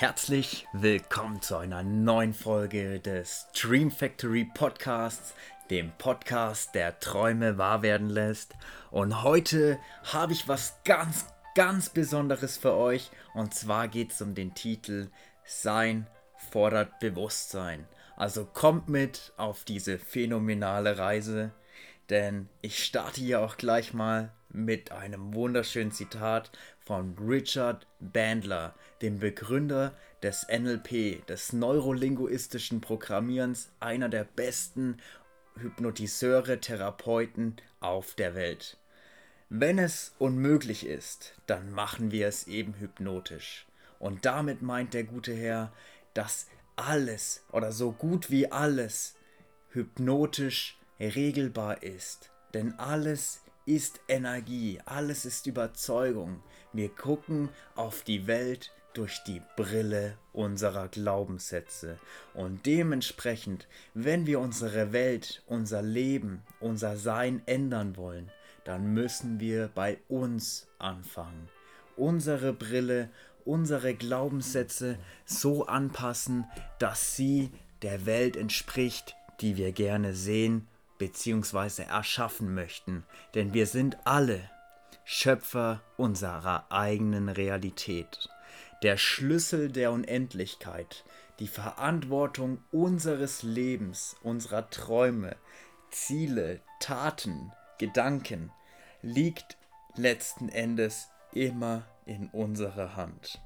Herzlich willkommen zu einer neuen Folge des Dream Factory Podcasts, dem Podcast, der Träume wahr werden lässt. Und heute habe ich was ganz, ganz Besonderes für euch. Und zwar geht es um den Titel Sein fordert Bewusstsein. Also kommt mit auf diese phänomenale Reise, denn ich starte hier auch gleich mal mit einem wunderschönen Zitat von Richard Bandler, dem Begründer des NLP, des neurolinguistischen Programmierens, einer der besten Hypnotiseure, Therapeuten auf der Welt. Wenn es unmöglich ist, dann machen wir es eben hypnotisch. Und damit meint der gute Herr, dass alles oder so gut wie alles hypnotisch regelbar ist. Denn alles ist Energie, alles ist Überzeugung. Wir gucken auf die Welt durch die Brille unserer Glaubenssätze. Und dementsprechend, wenn wir unsere Welt, unser Leben, unser Sein ändern wollen, dann müssen wir bei uns anfangen. Unsere Brille, unsere Glaubenssätze so anpassen, dass sie der Welt entspricht, die wir gerne sehen bzw. erschaffen möchten. Denn wir sind alle Schöpfer unserer eigenen Realität. Der Schlüssel der Unendlichkeit, die Verantwortung unseres Lebens, unserer Träume, Ziele, Taten, Gedanken liegt letzten Endes immer in unserer Hand.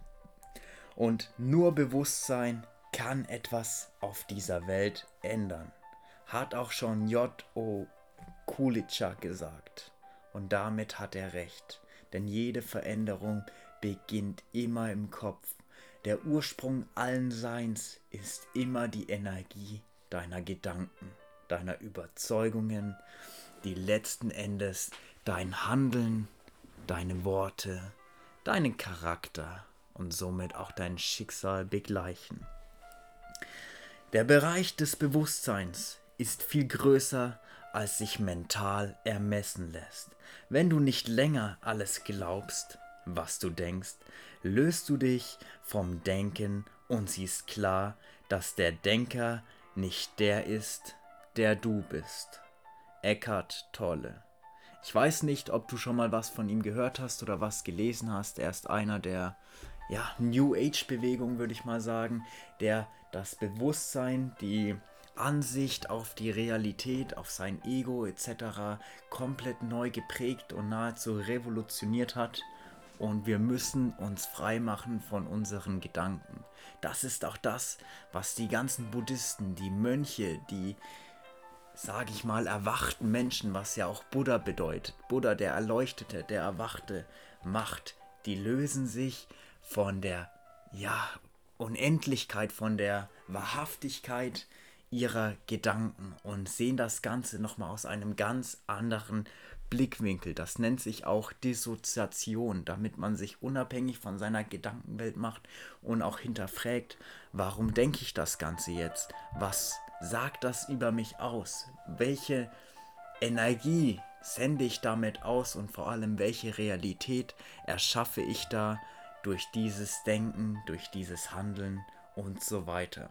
Und nur Bewusstsein kann etwas auf dieser Welt ändern. Hat auch schon J.O. Kulitschak gesagt. Und damit hat er recht, denn jede Veränderung beginnt immer im Kopf. Der Ursprung allen Seins ist immer die Energie deiner Gedanken, deiner Überzeugungen, die letzten Endes dein Handeln, deine Worte, deinen Charakter und somit auch dein Schicksal begleichen. Der Bereich des Bewusstseins ist viel größer als sich mental ermessen lässt. Wenn du nicht länger alles glaubst, was du denkst, löst du dich vom Denken und siehst klar, dass der Denker nicht der ist, der du bist. Eckhart Tolle. Ich weiß nicht, ob du schon mal was von ihm gehört hast oder was gelesen hast. Er ist einer der ja, New Age Bewegung, würde ich mal sagen, der das Bewusstsein, die Ansicht auf die Realität, auf sein Ego etc. komplett neu geprägt und nahezu revolutioniert hat. Und wir müssen uns frei machen von unseren Gedanken. Das ist auch das, was die ganzen Buddhisten, die Mönche, die, sage ich mal, erwachten Menschen, was ja auch Buddha bedeutet, Buddha, der Erleuchtete, der Erwachte, macht, die lösen sich von der, ja, Unendlichkeit, von der Wahrhaftigkeit, ihrer Gedanken und sehen das Ganze nochmal aus einem ganz anderen Blickwinkel. Das nennt sich auch Dissoziation, damit man sich unabhängig von seiner Gedankenwelt macht und auch hinterfragt, warum denke ich das Ganze jetzt? Was sagt das über mich aus? Welche Energie sende ich damit aus und vor allem welche Realität erschaffe ich da durch dieses Denken, durch dieses Handeln und so weiter.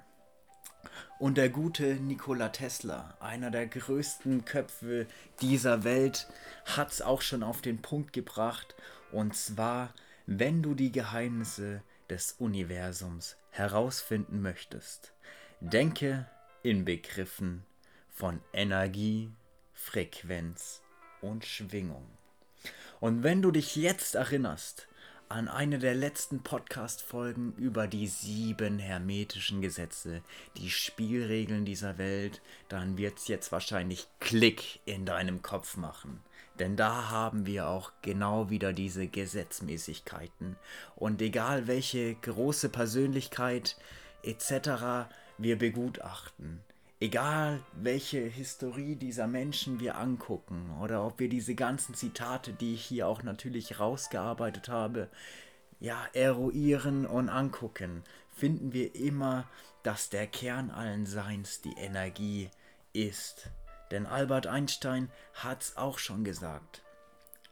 Und der gute Nikola Tesla, einer der größten Köpfe dieser Welt, hat es auch schon auf den Punkt gebracht. Und zwar, wenn du die Geheimnisse des Universums herausfinden möchtest, denke in Begriffen von Energie, Frequenz und Schwingung. Und wenn du dich jetzt erinnerst, an eine der letzten Podcast-Folgen über die sieben hermetischen Gesetze, die Spielregeln dieser Welt, dann wird es jetzt wahrscheinlich Klick in deinem Kopf machen. Denn da haben wir auch genau wieder diese Gesetzmäßigkeiten. Und egal welche große Persönlichkeit etc. wir begutachten, egal welche Historie dieser Menschen wir angucken oder ob wir diese ganzen Zitate, die ich hier auch natürlich rausgearbeitet habe, ja, eruieren und angucken, finden wir immer, dass der Kern allen Seins die Energie ist. Denn Albert Einstein hat's auch schon gesagt.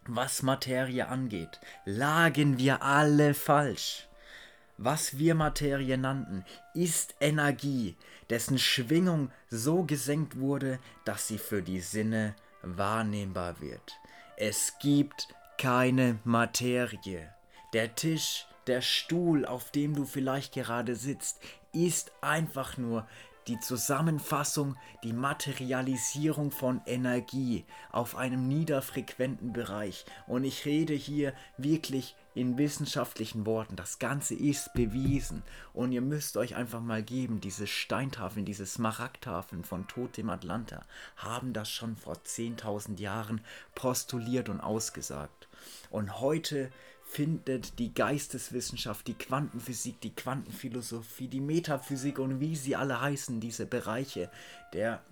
Was Materie angeht, lagen wir alle falsch. Was wir Materie nannten, ist Energie, dessen Schwingung so gesenkt wurde, dass sie für die Sinne wahrnehmbar wird. Es gibt keine Materie. Der Tisch, der Stuhl, auf dem du vielleicht gerade sitzt, ist einfach nur die Zusammenfassung, die Materialisierung von Energie auf einem niederfrequenten Bereich. Und ich rede hier wirklich in wissenschaftlichen Worten. Das Ganze ist bewiesen. Und ihr müsst euch einfach mal geben, diese Steintafeln, diese Smaragdtafeln von Totem Atlanta haben das schon vor 10.000 Jahren postuliert und ausgesagt. Und heute findet die Geisteswissenschaft, die Quantenphysik, die Quantenphilosophie, die Metaphysik und wie sie alle heißen, diese Bereiche der,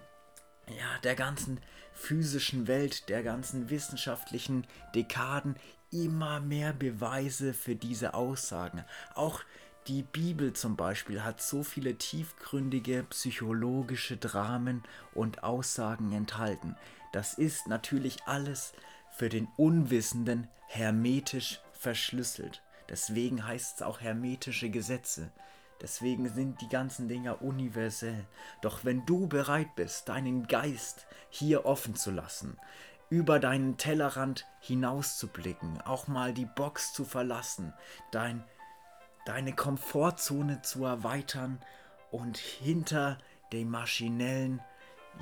ja, der ganzen physischen Welt, der ganzen wissenschaftlichen Dekaden immer mehr Beweise für diese Aussagen. Auch die Bibel zum Beispiel hat so viele tiefgründige psychologische Dramen und Aussagen enthalten. Das ist natürlich alles für den Unwissenden hermetisch verschlüsselt. Deswegen heißt es auch hermetische Gesetze. Deswegen sind die ganzen Dinger universell. Doch wenn du bereit bist, deinen Geist hier offen zu lassen, über deinen Tellerrand hinauszublicken, auch mal die Box zu verlassen, dein, deine Komfortzone zu erweitern und hinter den maschinellen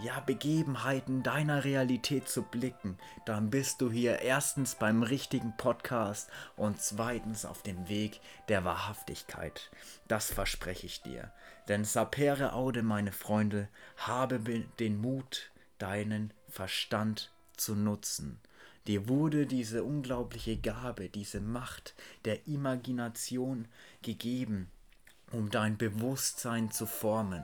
ja, Begebenheiten deiner Realität zu blicken, dann bist du hier erstens beim richtigen Podcast und zweitens auf dem Weg der Wahrhaftigkeit. Das verspreche ich dir. Denn sapere aude, meine Freunde, habe den Mut, deinen Verstand zu nutzen. Dir wurde diese unglaubliche Gabe, diese Macht der Imagination gegeben, um dein Bewusstsein zu formen.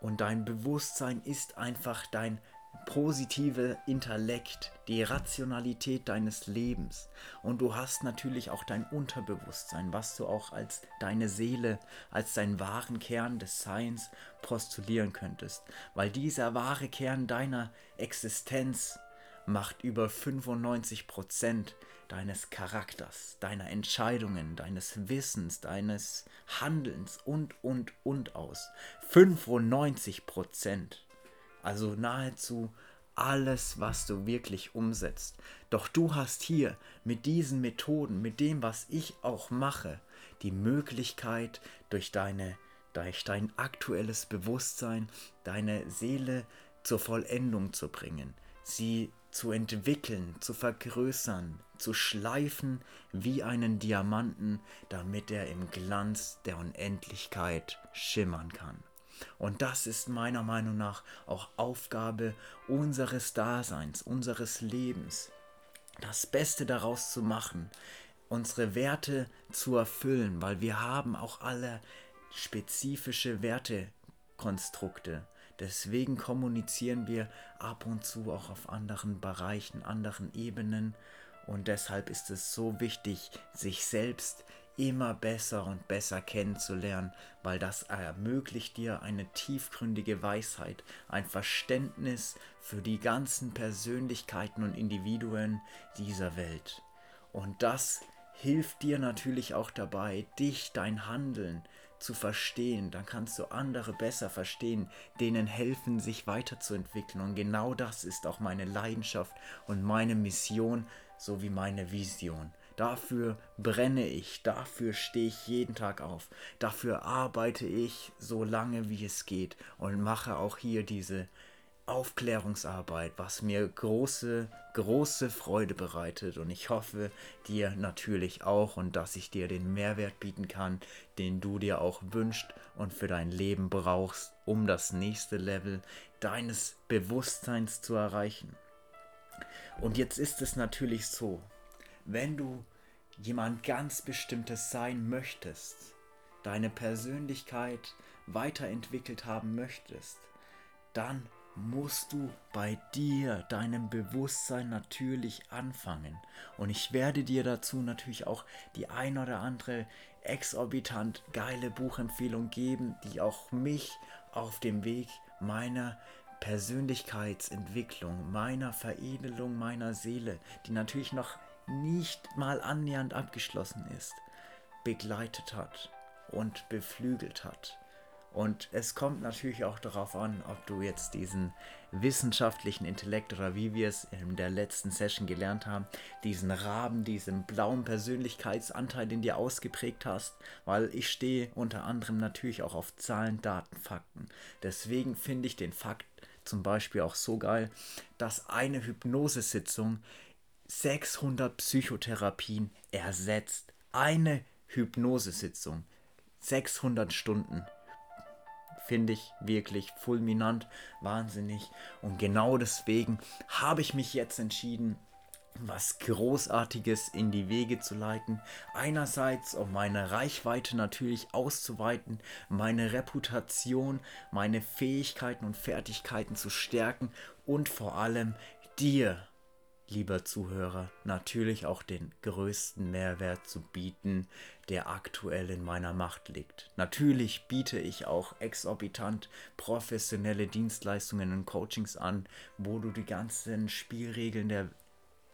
Und dein Bewusstsein ist einfach dein positive Intellekt, die Rationalität deines Lebens. Und du hast natürlich auch dein Unterbewusstsein, was du auch als deine Seele, als deinen wahren Kern des Seins postulieren könntest. Weil dieser wahre Kern deiner Existenz macht über 95 Prozent deines Charakters, deiner Entscheidungen, deines Wissens, deines Handelns und, und, und aus. 95 Prozent. Also nahezu alles, was du wirklich umsetzt. Doch du hast hier mit diesen Methoden, mit dem, was ich auch mache, die Möglichkeit, durch, deine, durch dein aktuelles Bewusstsein, deine Seele zur Vollendung zu bringen, sie zu entwickeln, zu vergrößern, zu schleifen wie einen Diamanten, damit er im Glanz der Unendlichkeit schimmern kann. Und das ist meiner Meinung nach auch Aufgabe unseres Daseins, unseres Lebens, das Beste daraus zu machen, unsere Werte zu erfüllen, weil wir haben auch alle spezifische Wertekonstrukte. Deswegen kommunizieren wir ab und zu auch auf anderen Bereichen, anderen Ebenen. Und deshalb ist es so wichtig, sich selbst immer besser und besser kennenzulernen, weil das ermöglicht dir eine tiefgründige Weisheit, ein Verständnis für die ganzen Persönlichkeiten und Individuen dieser Welt. Und das hilft dir natürlich auch dabei, dich, dein Handeln, zu verstehen, dann kannst du andere besser verstehen, denen helfen, sich weiterzuentwickeln. Und genau das ist auch meine Leidenschaft und meine Mission sowie meine Vision. Dafür brenne ich, dafür stehe ich jeden Tag auf, dafür arbeite ich so lange wie es geht und mache auch hier diese Aufklärungsarbeit, was mir große, große Freude bereitet und ich hoffe dir natürlich auch und dass ich dir den Mehrwert bieten kann, den du dir auch wünschst und für dein Leben brauchst, um das nächste Level deines Bewusstseins zu erreichen. Und jetzt ist es natürlich so, wenn du jemand ganz bestimmtes sein möchtest, deine Persönlichkeit weiterentwickelt haben möchtest, dann musst du bei dir, deinem Bewusstsein natürlich anfangen. Und ich werde dir dazu natürlich auch die ein oder andere exorbitant geile Buchempfehlung geben, die auch mich auf dem Weg meiner Persönlichkeitsentwicklung, meiner Veredelung meiner Seele, die natürlich noch nicht mal annähernd abgeschlossen ist, begleitet hat. und beflügelt hat. Und es kommt natürlich auch darauf an, ob du jetzt diesen wissenschaftlichen Intellekt oder wie wir es in der letzten Session gelernt haben, diesen Raben, diesen blauen Persönlichkeitsanteil in dir ausgeprägt hast, weil ich stehe unter anderem natürlich auch auf Zahlen, Daten, Fakten. Deswegen finde ich den Fakt zum Beispiel auch so geil, dass eine Hypnosesitzung 600 Psychotherapien ersetzt. Eine Hypnosesitzung. 600 Stunden finde ich wirklich fulminant, wahnsinnig. Und genau deswegen habe ich mich jetzt entschieden, was Großartiges in die Wege zu leiten. Einerseits, um meine Reichweite natürlich auszuweiten, meine Reputation, meine Fähigkeiten und Fertigkeiten zu stärken und vor allem dir lieber Zuhörer, natürlich auch den größten Mehrwert zu bieten, der aktuell in meiner Macht liegt. Natürlich biete ich auch exorbitant professionelle Dienstleistungen und Coachings an, wo du die ganzen Spielregeln der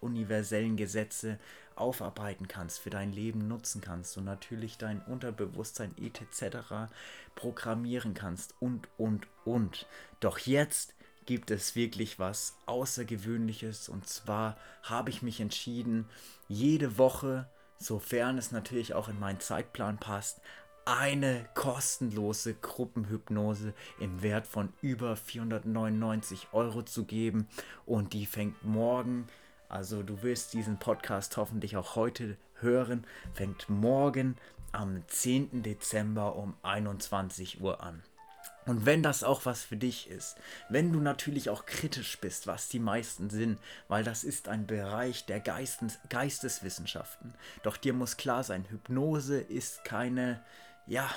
universellen Gesetze aufarbeiten kannst, für dein Leben nutzen kannst und natürlich dein Unterbewusstsein etc. programmieren kannst und, und, und. Doch jetzt gibt es wirklich was Außergewöhnliches. Und zwar habe ich mich entschieden, jede Woche, sofern es natürlich auch in meinen Zeitplan passt, eine kostenlose Gruppenhypnose im Wert von über 499 Euro zu geben. Und die fängt morgen, also du wirst diesen Podcast hoffentlich auch heute hören, fängt morgen am 10. Dezember um 21 Uhr an. Und wenn das auch was für dich ist, wenn du natürlich auch kritisch bist, was die meisten sind, weil das ist ein Bereich der Geistes, Geisteswissenschaften. Doch dir muss klar sein, Hypnose ist keine, ja,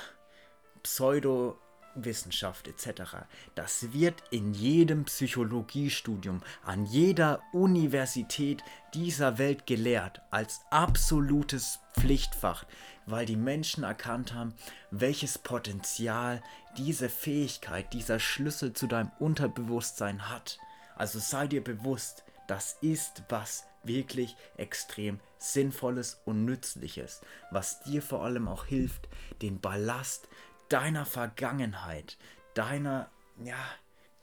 Pseudo Wissenschaft etc. Das wird in jedem Psychologiestudium an jeder Universität dieser Welt gelehrt als absolutes Pflichtfach, weil die Menschen erkannt haben, welches Potenzial diese Fähigkeit, dieser Schlüssel zu deinem Unterbewusstsein hat. Also sei dir bewusst, das ist was wirklich extrem Sinnvolles und Nützliches, was dir vor allem auch hilft, den Ballast deiner Vergangenheit, deiner ja,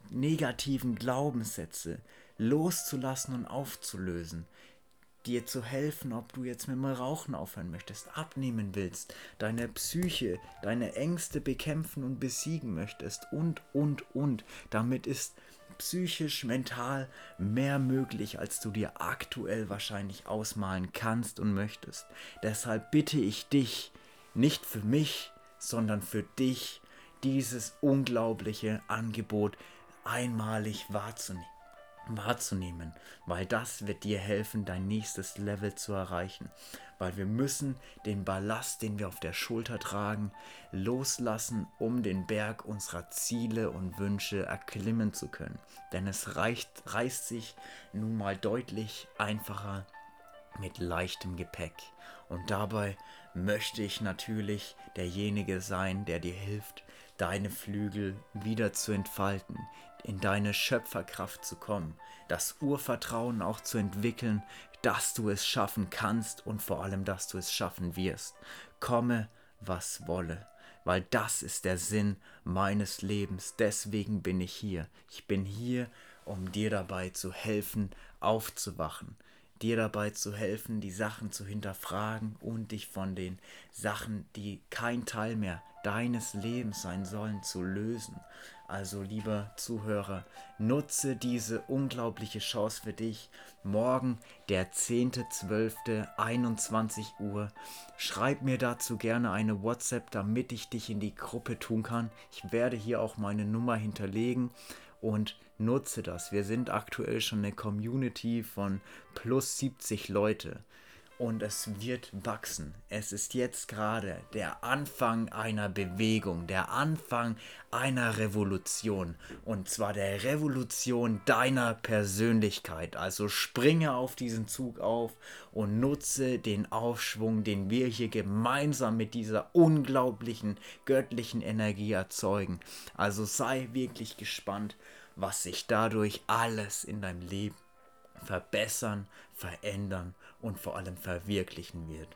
negativen Glaubenssätze loszulassen und aufzulösen, dir zu helfen, ob du jetzt mit dem Rauchen aufhören möchtest, abnehmen willst, deine Psyche, deine Ängste bekämpfen und besiegen möchtest und, und, und. Damit ist psychisch, mental mehr möglich, als du dir aktuell wahrscheinlich ausmalen kannst und möchtest. Deshalb bitte ich dich, nicht für mich, sondern für dich dieses unglaubliche Angebot einmalig wahrzunehmen wahrzunehmen, weil das wird dir helfen, dein nächstes Level zu erreichen. Weil wir müssen den Ballast, den wir auf der Schulter tragen, loslassen, um den Berg unserer Ziele und Wünsche erklimmen zu können. Denn es reicht, reißt sich nun mal deutlich einfacher mit leichtem Gepäck. Und dabei möchte ich natürlich derjenige sein, der dir hilft, deine Flügel wieder zu entfalten, in deine Schöpferkraft zu kommen, das Urvertrauen auch zu entwickeln, dass du es schaffen kannst und vor allem, dass du es schaffen wirst. Komme, was wolle, weil das ist der Sinn meines Lebens. Deswegen bin ich hier. Ich bin hier, um dir dabei zu helfen, aufzuwachen, dir dabei zu helfen, die Sachen zu hinterfragen und dich von den Sachen, die kein Teil mehr deines Lebens sein sollen, zu lösen. Also lieber Zuhörer, nutze diese unglaubliche Chance für dich. Morgen, der 10.12., Uhr. Schreib mir dazu gerne eine WhatsApp, damit ich dich in die Gruppe tun kann. Ich werde hier auch meine Nummer hinterlegen und nutze das. Wir sind aktuell schon eine Community von plus 70 Leute und es wird wachsen. Es ist jetzt gerade der Anfang einer Bewegung, der Anfang einer Revolution und zwar der Revolution deiner Persönlichkeit. Also springe auf diesen Zug auf und nutze den Aufschwung, den wir hier gemeinsam mit dieser unglaublichen göttlichen Energie erzeugen. Also sei wirklich gespannt, was sich dadurch alles in deinem Leben verbessern, verändern und vor allem verwirklichen wird.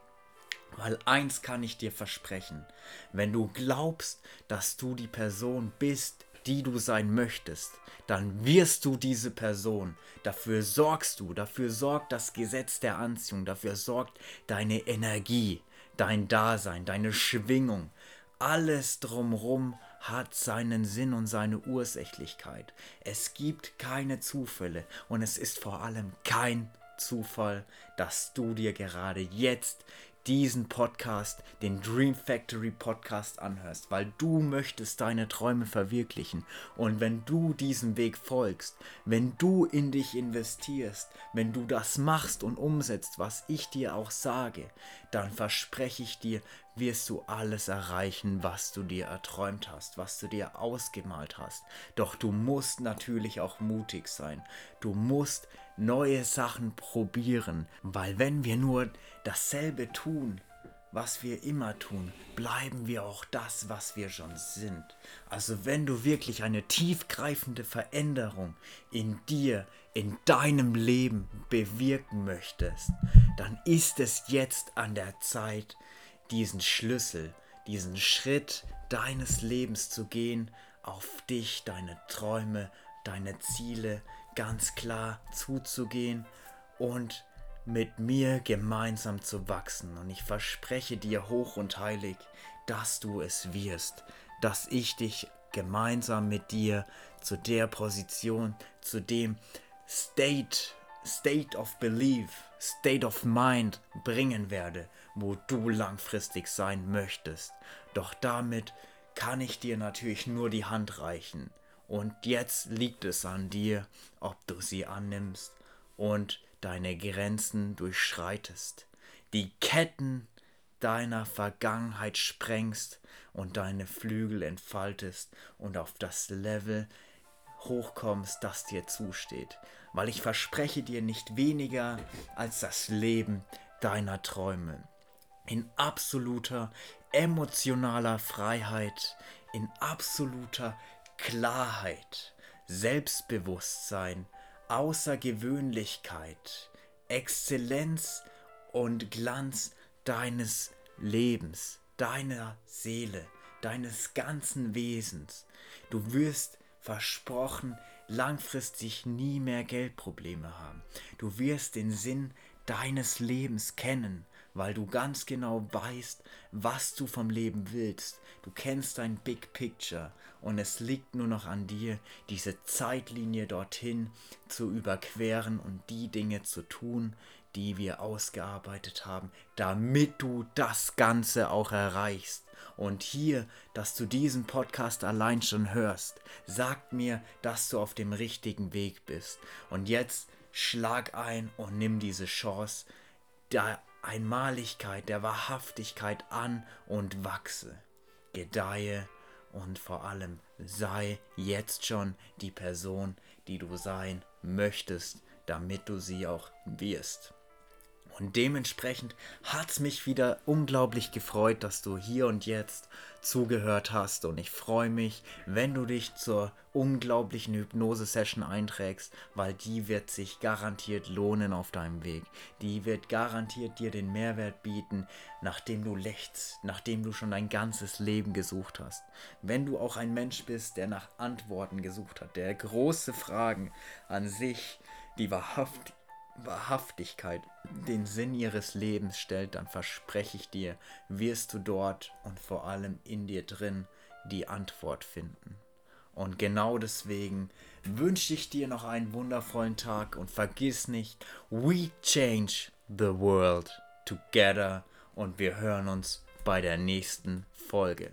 Weil eins kann ich dir versprechen, wenn du glaubst, dass du die Person bist, die du sein möchtest, dann wirst du diese Person. Dafür sorgst du, dafür sorgt das Gesetz der Anziehung, dafür sorgt deine Energie, dein Dasein, deine Schwingung. Alles drumrum hat seinen Sinn und seine Ursächlichkeit. Es gibt keine Zufälle und es ist vor allem kein Zufall, dass du dir gerade jetzt diesen Podcast, den Dream Factory Podcast anhörst, weil du möchtest deine Träume verwirklichen. Und wenn du diesem Weg folgst, wenn du in dich investierst, wenn du das machst und umsetzt, was ich dir auch sage, dann verspreche ich dir, wirst du alles erreichen, was du dir erträumt hast, was du dir ausgemalt hast. Doch du musst natürlich auch mutig sein. Du musst neue Sachen probieren, weil wenn wir nur dasselbe tun, was wir immer tun, bleiben wir auch das, was wir schon sind. Also wenn du wirklich eine tiefgreifende Veränderung in dir, in deinem Leben bewirken möchtest, dann ist es jetzt an der Zeit, diesen Schlüssel, diesen Schritt deines Lebens zu gehen, auf dich, deine Träume, deine Ziele ganz klar zuzugehen und mit mir gemeinsam zu wachsen. Und ich verspreche dir hoch und heilig, dass du es wirst, dass ich dich gemeinsam mit dir zu der Position, zu dem State, State of Belief, State of Mind bringen werde, wo du langfristig sein möchtest. Doch damit kann ich dir natürlich nur die Hand reichen. Und jetzt liegt es an dir, ob du sie annimmst und deine Grenzen durchschreitest, die Ketten deiner Vergangenheit sprengst und deine Flügel entfaltest und auf das Level hochkommst, das dir zusteht. Weil ich verspreche dir nicht weniger als das Leben deiner Träume. In absoluter emotionaler Freiheit, in absoluter Klarheit, Selbstbewusstsein, Außergewöhnlichkeit, Exzellenz und Glanz deines Lebens, deiner Seele, deines ganzen Wesens. Du wirst versprochen langfristig nie mehr Geldprobleme haben. Du wirst den Sinn deines Lebens kennen weil du ganz genau weißt, was du vom Leben willst. Du kennst dein Big Picture und es liegt nur noch an dir, diese Zeitlinie dorthin zu überqueren und die Dinge zu tun, die wir ausgearbeitet haben, damit du das Ganze auch erreichst. Und hier, dass du diesen Podcast allein schon hörst, sagt mir, dass du auf dem richtigen Weg bist. Und jetzt schlag ein und nimm diese Chance, da Einmaligkeit, der Wahrhaftigkeit an und wachse, gedeihe und vor allem sei jetzt schon die Person, die du sein möchtest, damit du sie auch wirst. Und dementsprechend hat es mich wieder unglaublich gefreut, dass du hier und jetzt zugehört hast. Und ich freue mich, wenn du dich zur unglaublichen Hypnose-Session einträgst, weil die wird sich garantiert lohnen auf deinem Weg. Die wird garantiert dir den Mehrwert bieten, nachdem du lächst, nachdem du schon dein ganzes Leben gesucht hast. Wenn du auch ein Mensch bist, der nach Antworten gesucht hat, der große Fragen an sich, die wahrhaftig Wahrhaftigkeit den Sinn ihres Lebens stellt, dann verspreche ich dir, wirst du dort und vor allem in dir drin die Antwort finden. Und genau deswegen wünsche ich dir noch einen wundervollen Tag und vergiss nicht, we change the world together und wir hören uns bei der nächsten Folge.